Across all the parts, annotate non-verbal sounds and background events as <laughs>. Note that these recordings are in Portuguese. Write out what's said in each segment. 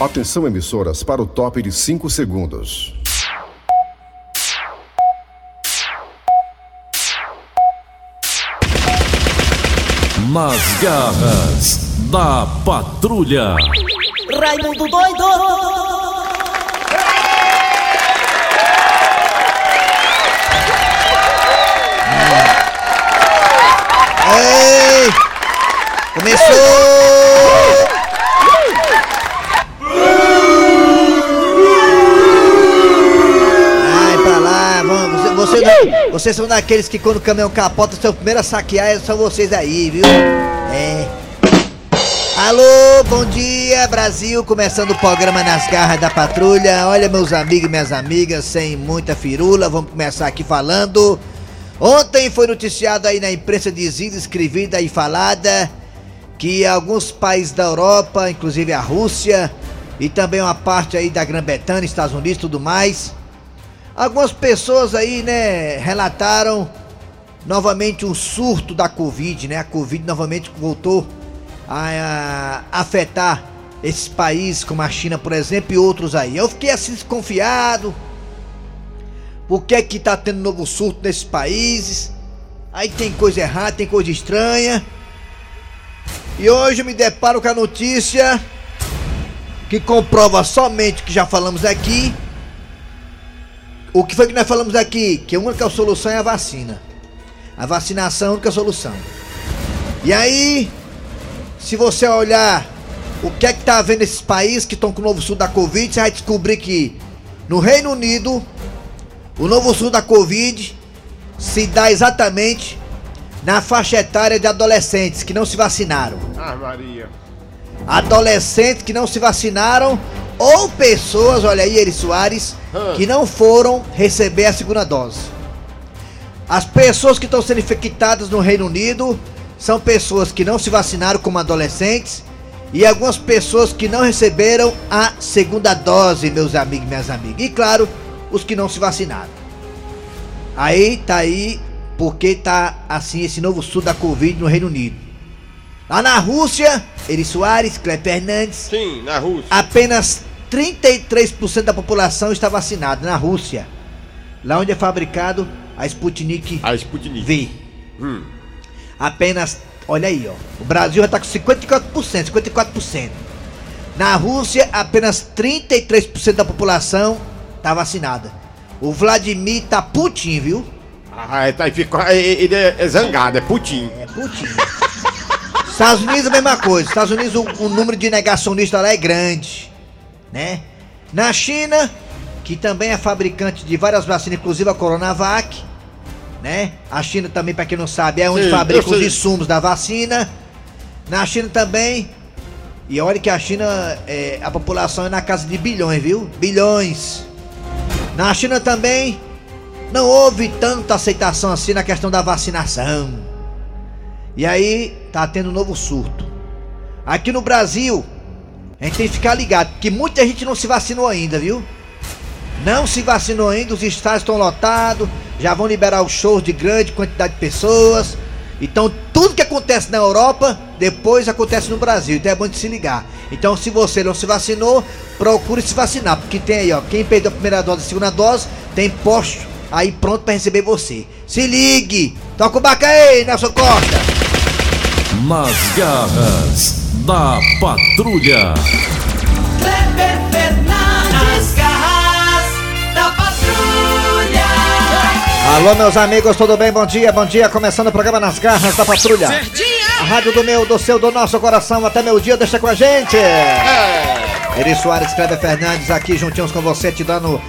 Atenção, emissoras, para o top de 5 segundos. Nas garras da patrulha. Raimundo doido! Ei! Começou! Vocês são daqueles que quando o caminhão capota, são primeiro a saquear são vocês aí, viu? É. Alô, bom dia, Brasil. Começando o programa Nas Garras da Patrulha. Olha, meus amigos e minhas amigas, sem muita firula, vamos começar aqui falando. Ontem foi noticiado aí na imprensa dizida, escrevida e falada que alguns países da Europa, inclusive a Rússia e também uma parte aí da Grã-Bretanha, Estados Unidos tudo mais, algumas pessoas aí, né, relataram novamente um surto da Covid, né? A Covid novamente voltou a, a afetar esses países como a China, por exemplo, e outros aí. Eu fiquei assim desconfiado. Por que que tá tendo novo surto nesses países? Aí tem coisa errada, tem coisa estranha. E hoje eu me deparo com a notícia que comprova somente o que já falamos aqui. O que foi que nós falamos aqui? Que a única solução é a vacina. A vacinação é a única solução. E aí, se você olhar o que é que tá havendo nesses países que estão com o novo surto da Covid, você vai descobrir que no Reino Unido, o novo surto da Covid se dá exatamente na faixa etária de adolescentes que não se vacinaram. Ah, Maria. Adolescentes que não se vacinaram ou pessoas, olha aí, Eri Soares, que não foram receber a segunda dose. As pessoas que estão sendo infectadas no Reino Unido são pessoas que não se vacinaram como adolescentes e algumas pessoas que não receberam a segunda dose, meus amigos e minhas amigas. E claro, os que não se vacinaram. Aí tá aí porque tá assim esse novo sul da Covid no Reino Unido. Lá na Rússia, Eri Soares, Cleber Fernandes, Sim, na Rússia. apenas 33% da população está vacinada na Rússia. Lá onde é fabricado a Sputnik A Sputnik. V. Hum. Apenas, olha aí, ó. O Brasil já tá com 54%, 54%. Na Rússia, apenas 33% da população tá vacinada. O Vladimir tá Putin, viu? Ah, ele, tá, ele ficou, ele ele é zangado, é Putin. É Putin. Estados Unidos a mesma coisa. Estados Unidos o, o número de negacionistas lá é grande, né? Na China, que também é fabricante de várias vacinas, inclusive a Coronavac, né? A China também, para quem não sabe, é onde Sim, fabrica os insumos da vacina. Na China também. E olha que a China, é, a população é na casa de bilhões, viu? Bilhões. Na China também não houve tanta aceitação assim na questão da vacinação. E aí tá tendo um novo surto. Aqui no Brasil, a gente tem que ficar ligado, porque muita gente não se vacinou ainda, viu? Não se vacinou ainda, os estádios estão lotados, já vão liberar os shows de grande quantidade de pessoas. Então tudo que acontece na Europa, depois acontece no Brasil. Então é bom de se ligar. Então se você não se vacinou, procure se vacinar, porque tem aí, ó, quem perdeu a primeira dose e a segunda dose, tem posto aí pronto para receber você. Se ligue! Toca o baca aí, Nelson Costa! Nas garras da patrulha. Kleber Fernandes, garras da patrulha. Alô, meus amigos, tudo bem? Bom dia, bom dia. Começando o programa Nas Garras da Patrulha. A rádio do meu, do seu, do nosso coração. Até meu dia, deixa com a gente. Eri Soares, Kleber Fernandes aqui juntinhos com você, te dando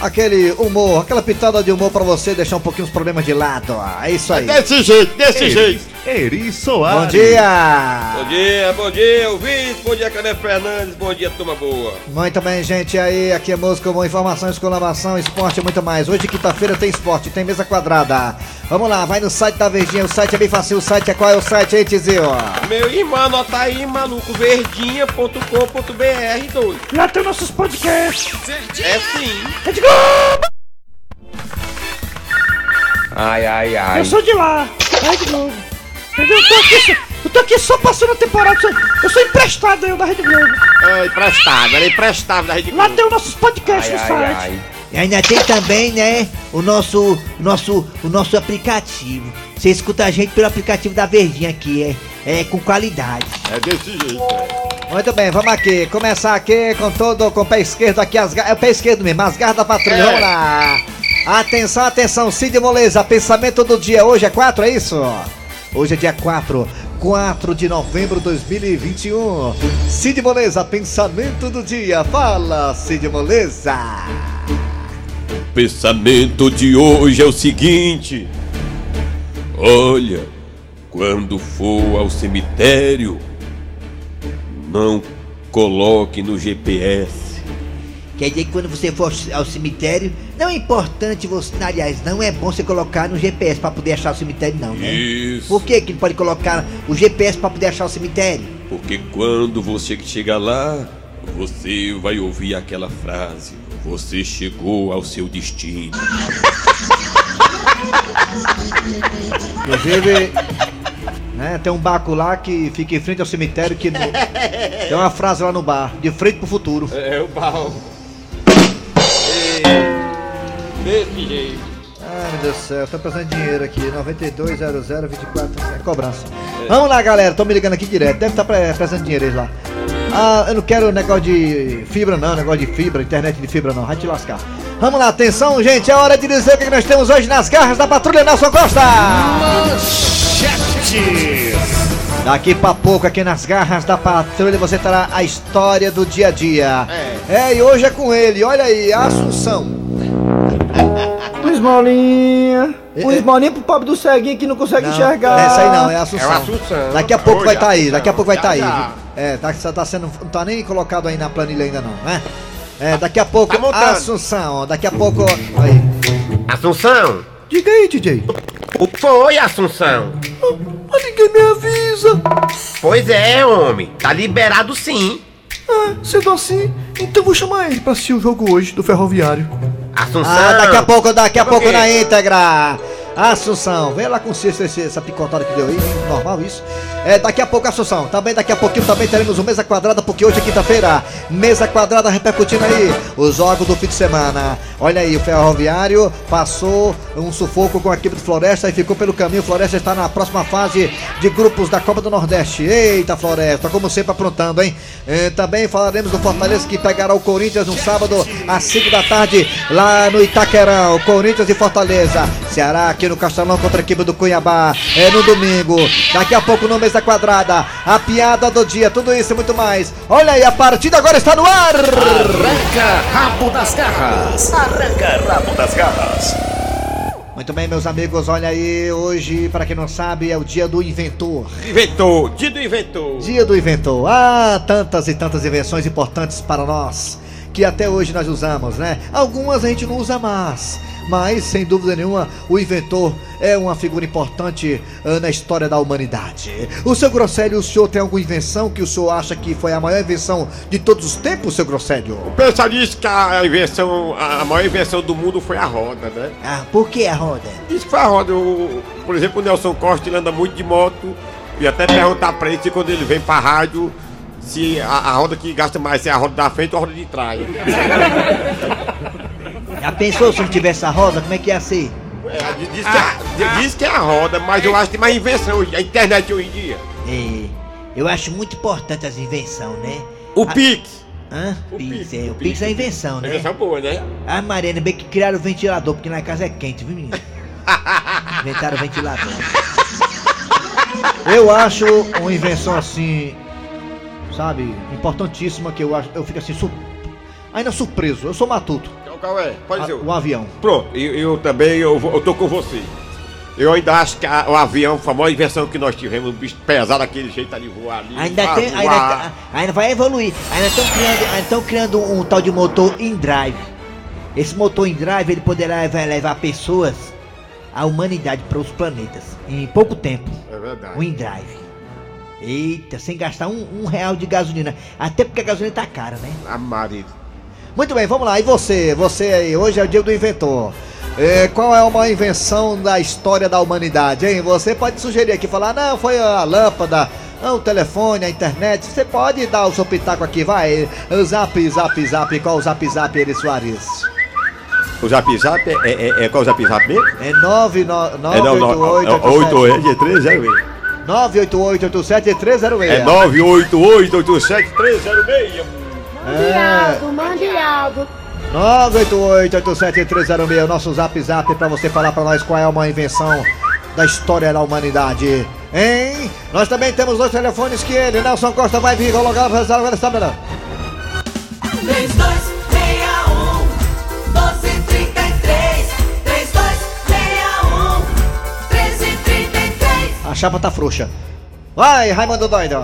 aquele humor, aquela pitada de humor pra você deixar um pouquinho os problemas de lado. É isso aí. Desse jeito, desse jeito. Eri Soares. Bom dia. Bom dia, bom dia, ouvinte. Bom dia, Cadê Fernandes? Bom dia, turma boa. Muito bem, gente. Aí, aqui é música, boa informação, exclamação, esporte e muito mais. Hoje, quinta-feira, tem esporte, tem mesa quadrada. Vamos lá, vai no site da Verdinha. O site é bem fácil. O site é qual é o site aí, Tizio? Meu irmão, anota aí, maluco, verdinha.com.br 2. Lá tem nossos podcasts. É sim. Rede Globo. Ai, ai, ai. Eu sou de lá. Rede Globo. Entendeu? Tô aqui, Eu tô aqui só passando a temporada. Eu sou, eu sou emprestado eu da Rede Globo. É emprestado, era emprestado da Rede Lá Globo. tem os nossos podcasts no site. E ainda tem também, né, o nosso, o nosso, o nosso aplicativo. Você escuta a gente pelo aplicativo da Verdinha aqui, é, é com qualidade. É desse jeito. é. Muito bem, vamos aqui, começar aqui com todo, com o pé esquerdo aqui, as é o pé esquerdo mesmo, as garras da patrulha, É. vamos lá. Atenção, atenção, Cid Moleza, pensamento do dia, hoje é 4, é isso? Hoje é dia 4, 4 de novembro de 2021. Cid Moleza, pensamento do dia, fala, Cid Moleza. pensamento de hoje é o seguinte: Olha, quando for ao cemitério, não coloque no GPS. Quer dizer que quando você for ao cemitério, não é importante você. Aliás, não é bom você colocar no GPS pra poder achar o cemitério, não, né? Isso. Por que, que não pode colocar o GPS pra poder achar o cemitério? Porque quando você chegar lá, você vai ouvir aquela frase: Você chegou ao seu destino. Inclusive, né, tem um barco lá que fica em frente ao cemitério que no- <laughs> tem uma frase lá no bar, de frente pro futuro. É o baú. Desse jeito. Ai meu Deus do céu, tô precisando de dinheiro aqui, 920024, é cobrança. Vamos lá galera, tô me ligando aqui direto, deve estar pre precisando de dinheiro eles lá. Ah, eu não quero negócio de fibra não, negócio de fibra, internet de fibra não, vai te lascar. Vamos lá, atenção gente, é hora de dizer o que nós temos hoje nas garras da patrulha Nelson Costa! Daqui pra pouco, aqui nas garras da patrulha, você terá a história do dia a dia. É, e hoje é com ele, olha aí, a Assunção. <laughs> Esmolinha. Um É, é. esmolinha pro pobre do ceguinho que não consegue Não, enxergar. é essa aí não, é a Assunção. É o Assunção. Daqui a pouco Oi, vai estar aí, Assunção. daqui a pouco vai estar aí. Já, viu? já. É, tá, tá sendo, não tá nem colocado aí na planilha ainda não, né? É, daqui a pouco, Tá. Assunção, daqui a pouco, aí. Assunção? Diga aí, DJ. O que foi, Assunção? Me avisa. Pois é, homem. Tá liberado sim. Ah, sendo assim, então vou chamar ele pra assistir o jogo hoje do Ferroviário. Assunção. Ah, daqui a pouco, daqui a pouco na íntegra. Assunção, vem lá com esse- essa picotada que deu aí, normal isso. É, daqui a pouco, Assunção, também daqui a pouquinho também teremos o Mesa Quadrada, porque hoje é quinta-feira. Mesa Quadrada repercutindo aí os jogos do fim de semana. Olha aí, o Ferroviário passou um sufoco com a equipe do Floresta e ficou pelo caminho. O Floresta está na próxima fase de grupos da Copa do Nordeste. Eita, Floresta, como sempre aprontando, hein? É, também falaremos do Fortaleza que pegará o Corinthians no sábado às 5 da tarde lá no Itaquerão. Corinthians e Fortaleza. Ceará aqui no Castelão contra a equipe do Cuiabá. É no domingo. Daqui a pouco no Mesa Quadrada. A piada do dia, tudo isso e muito mais. Olha aí, a partida agora está no ar. Arranca rabo das garras. Arranca rabo das garras. Muito bem, meus amigos, olha aí. Hoje, para quem não sabe, é o dia do inventor. Inventou, dia do inventor. Dia do inventor. Ah, tantas e tantas invenções importantes para nós que até hoje nós usamos, né? Algumas a gente não usa mais, mas sem dúvida nenhuma o inventor é uma figura importante ah, na história da humanidade. O seu Grosselio, o senhor tem alguma invenção que o senhor acha que foi a maior invenção de todos os tempos, seu Grosselio? O pessoal diz que a invenção, a maior invenção do mundo foi a roda, né? Ah, por que a roda? Diz que foi a roda. O, por exemplo, o Nelson Costa ele anda muito de moto. E até perguntar pra ele se quando ele vem pra rádio, se a, a roda que gasta mais se é a roda da frente ou a roda de trás. <laughs> Já pensou se não tivesse a roda, como é que ia ser? É, diz, que é, diz que é a roda, mas eu acho que tem mais invenção hoje, a internet hoje em dia. É, eu acho muito importante as invenções, né? O Ah, Pix. Hã? O Pix, é, o Pix. é invenção, né? Invenção boa, né? Ah, Mariana, bem que criaram o ventilador, porque na casa é quente, viu, menino? <laughs> Inventaram o ventilador. Eu acho uma invenção assim, sabe, importantíssima que eu acho, eu fico assim, su- ainda surpreso. Eu sou matuto. Qual, qual é? Pode dizer. o avião. Pronto, eu, eu também, eu, eu tô com você. Eu ainda acho que a- o avião foi a maior invenção que nós tivemos, um bicho pesado daquele jeito ali voar ali. Ainda tem, ainda, voar. ainda vai evoluir. Ainda estão criando, ainda estão criando um tal de motor in drive. Esse motor in drive ele poderá vai levar pessoas, a humanidade para os planetas em pouco tempo. É verdade. O InDrive. Eita, sem gastar um, um real de gasolina. Até porque a gasolina tá cara, né? A marido. Muito bem, vamos lá. E você? Você aí, hoje é o dia do inventor. É, qual é uma invenção da história da humanidade, hein? Você pode sugerir aqui, falar, não, foi a lâmpada, não, o telefone, a internet. Você pode dar o seu pitaco aqui, vai. Zap, zap, zap, qual o zap, zap, Eri Soares? O Zap Zap é, é, é, é qual o Zap Zap mesmo? É 9, 9, É não, não, é 88, é 306. 988-87-306. É 988-87-306. É. mande áudio. 988-87-306, nosso zap zap pra você falar pra nós qual é uma invenção da história da humanidade. Hein? Nós também temos dois telefones que ele, Nelson Costa, vai vir colocar agora está melhor. 3261 chapa tá frouxa. Vai, Raimundo Doido.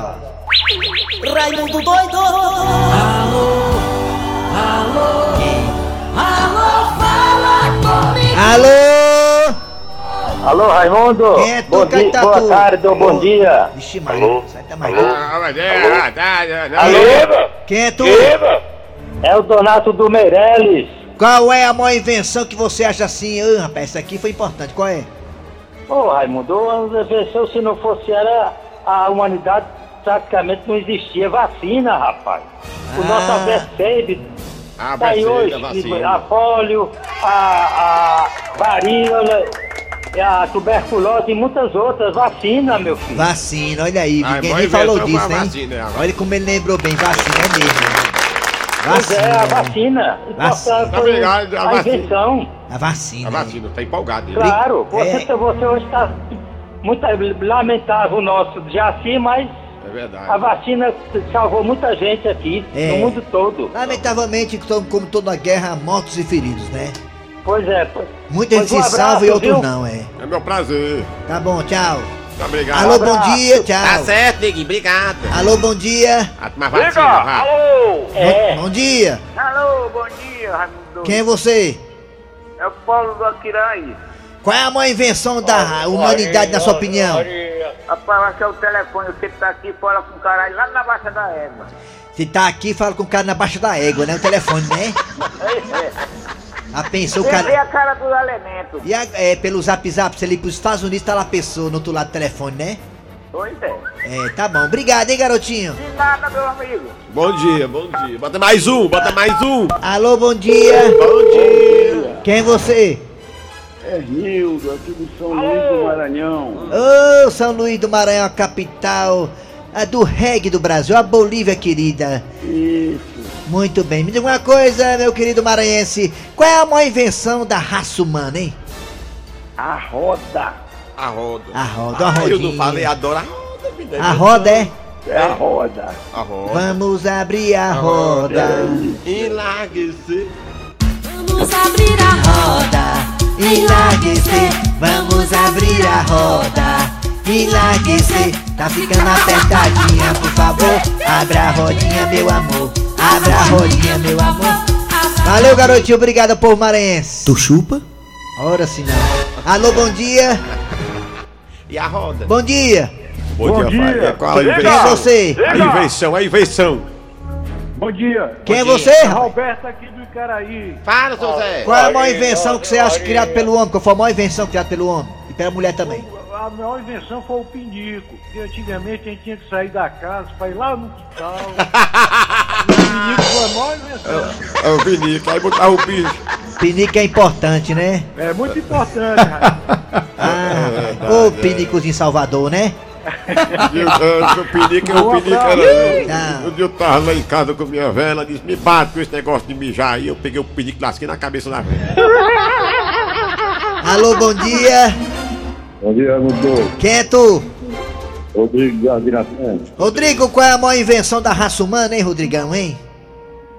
Raimundo doido! Alô, alô, alô, fala comigo! Alô? Alô, Raimundo? Quem é tu, bom dia, boa tarde ou bom dia. Vixe, Maria, sai da mais. Ah, mas é, ah, tá, tá, Alô? Quem é tu? É o Donato do Meirelles. Qual é a maior invenção que você acha assim? Ah, rapaz, essa aqui foi importante. Qual é? Ô, Raimundo, uma invenção, se não fosse era a humanidade praticamente não existia vacina, rapaz. O Ah. nosso Abercebe Ah, tá aí vacina, hoje, vacina. a polio, a, a varíola, a tuberculose e muitas outras vacinas, meu filho. Vacina, olha aí, Ah, ninguém nem falou disso, hein? vacina. Olha como ele lembrou bem, vacina é mesmo. Pois é, a Vacina. vacina. Vacina. Obrigado, a a vacina. invenção. A vacina. A vacina, tá empolgado. ele. Claro, você, É. você hoje está muito lamentável o nosso Jaci, mas É verdade. a vacina salvou muita gente aqui, É. no mundo todo. Lamentavelmente, como como toda guerra, mortos e feridos, né? Pois é. pois- Muita gente um se salva e outros não, é. É meu prazer. Tá bom, tchau. Muito obrigado. Alô, bom dia, tchau. Tá certo, Neguinho, obrigado. Alô, bom dia. Ah, toma vacina, vá. Alô! É. Bom, bom dia. Alô, bom dia, Raimundo. Quem é você? É o Paulo do Aquirai. Qual é a maior invenção da humanidade, na sua opinião? Rapaz, esse é o telefone, você tá aqui, fala com o caralho lá na baixa da égua. Se tá aqui, fala com o cara na baixa da égua, né? O telefone, né? <laughs> Ah, pensou o Você vê cara. a cara dos elementos. E a- é, pelo zap zap, você liga pros Estados Unidos, tá lá a pessoa no outro lado do telefone, né? Pois é. É, tá bom. Obrigado, hein, garotinho? De nada, meu amigo. Bom dia, bom dia. Bota mais um, bota mais um. Alô, bom dia. Bom dia. Quem é você? É Rildo, aqui de São Luís do Maranhão. Ô, São Luís do Maranhão, a capital a do reggae do Brasil, a Bolívia querida. Isso. Muito bem. Me diga uma coisa, meu querido maranhense. Qual é a maior invenção da raça humana, hein? A roda. A roda. A roda, a Ah, eu rodinha. não falei, adoro a roda. me dá A roda é? É a roda. A roda. Vamos abrir a roda. Enlarguecer. Vamos abrir a Roda, enlarguecer. Vamos abrir a roda. Enlarguecer. Tá ficando apertadinha, por favor. Abra a rodinha, meu amor. Abra a rodinha, meu amor. Valeu, garotinho. Obrigado, povo maranhense. Tu chupa? Ora se não. Alô, bom dia. E a roda? Bom dia. Bom, dia, pai. É qual a Quem é invenção? você? A invenção, a invenção. Bom dia. Quem é Bom você, dia. rapaz? Roberto aqui do Icaraí. Fala, seu Zé. Qual é a maior invenção que você acha criada pelo homem? Qual foi a maior invenção criada pelo homem? E pela mulher também. A maior invenção foi o pinico. Porque antigamente a gente tinha que sair da casa para ir lá no quintal. <laughs> o pinico foi a maior invenção. É o pinico, aí botar o bicho. Pinico é importante, né? É muito importante, rapaz. <laughs> Ah, ô pinicozinho Salvador, né? E o, ah, o pinico é o pinico era. Um dia eu tava lá em casa com minha velha, ela disse: me bate com esse negócio de mijar aí. Eu peguei o pinico, lasquei na cabeça da velha. Alô, bom dia. Bom dia, Raimundo. Quem é tu? Rodrigo. Rodrigo, qual é a maior invenção da raça humana, hein, Rodrigão, hein?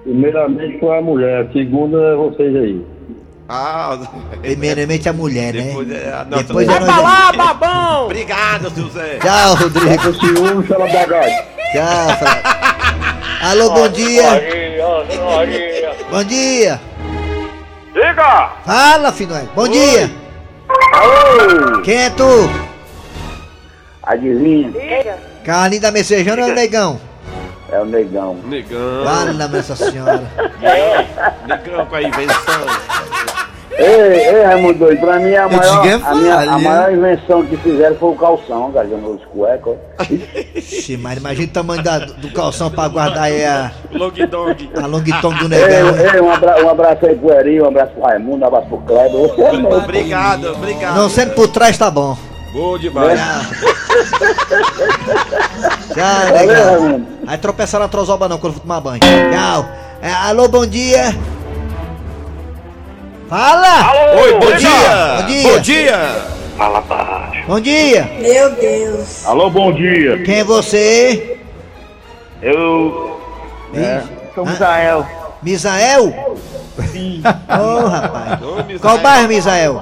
Primeiramente foi a mulher, segunda é vocês aí. Ah, <laughs> Primeiramente a mulher, né? depois é a nossa. Depois é Vai pra lá, babão! Obrigado, seu Zé. Tchau, Rodrigo. Com ciúme, ela bagagem. Tchau, Fra- Alô, bom dia. Bom dia. Diga! Fala, Finói. Bom dia. Alô! Quem é tu? Adivinha? Carlinho da Messejana ou é o Negão? É o negão. Negão, Fala, Nossa Senhora. negão com a invenção. Ei, ei, Raimundo doido, pra mim a maior, é a, minha, a falha. maior invenção que fizeram foi o calção, gajando os cuecos. Mas imagina o tamanho da- do calção pra guardar aí a, Long dong. a long tongue do Ei, negão. ei, um, abra, um abraço aí pro Eri, um abraço pro Raimundo, um abraço pro Kleber. Você é. Obrigado, obrigado. Não sendo por trás tá bom. Bom demais. <laughs> Tchau, Valeu, legal. Raimundo. Aí tropeçar na trozoba não quando for tomar banho. Tchau. É, alô, bom dia. Fala! Oi, bom dia. Bom dia. Bom dia. Fala baixo. Bom dia. Meu Deus. Alô, bom dia. Quem é você? Eu. É, sou Misael. Misael? Sim. <laughs> Ô, rapaz. Qual bairro, Misael?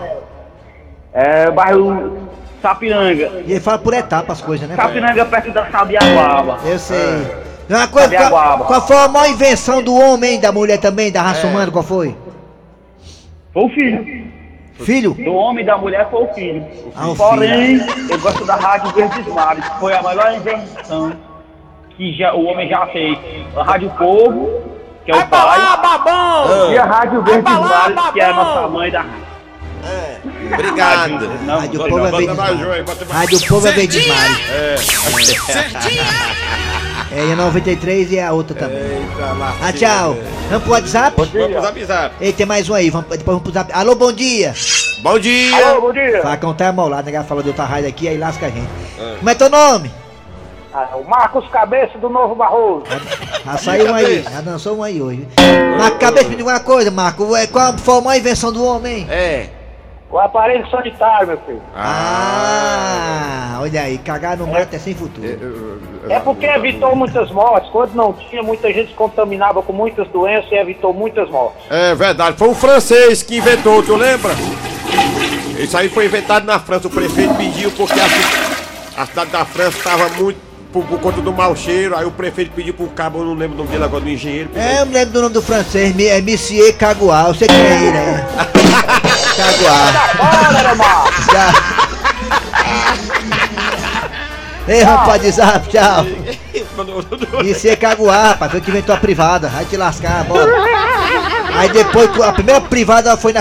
É bairro Sapiranga. E ele fala por etapas as coisas, né? Sapiranga perto da Sabiaguaba. Eu sei. Uma coisa, qual, Sabiaguaba. qual foi a maior invenção do homem, da mulher também, da raça humana, qual foi? Foi o filho. Filho? Do homem e da mulher foi o filho. Ah, o Porém, eu gosto da Rádio Verdes Mares, que foi a melhor invenção que já, o homem já fez. A Rádio Povo, que é o pai. E a Rádio Verdes Mares, que é a nossa mãe da rádio. Obrigado. Não, Rádio Povo é Bota verde mais demais. aí, bota mais. Rádio Povo é verde demais. É, e a 93 e a outra também. Eita, lá. Ah, tchau. Vamos pro WhatsApp? Vamos pro zap. Ei, tem mais um aí, vamos, depois vamos pro zap. Alô, bom dia. Bom dia. Alô, bom dia. Facão tá amolado, né? Fala de outra rádio aqui, aí lasca a gente. Como é teu nome? Ah, o Marcos Cabeça do Novo Barroso. Já saiu um aí, já dançou um aí hoje. Marco, cabeça, me diga uma coisa, Marco. é, Qual foi a maior invenção do homem? É. O aparelho sanitário, meu filho. Ah, olha aí, cagar no mato é sem futuro. É porque evitou muitas mortes. Quando não tinha, muita gente se contaminava com muitas doenças e evitou muitas mortes. É verdade, foi um francês que inventou, tu lembra? Isso aí foi inventado na França, o prefeito pediu porque a, a cidade da França estava muito por, por conta do mau cheiro, aí o prefeito pediu pro cabo, eu não lembro o nome dele agora, do engenheiro. É, eu me lembro do nome do francês, é Monsieur Caguá, eu sei quem é ele, né? <laughs> Caguá. Marcos! Ei, rapaz de zap, tchau. Monsieur Caguá, rapaz, foi que inventou a privada, vai te lascar, bora. Aí depois, tu- a primeira privada foi na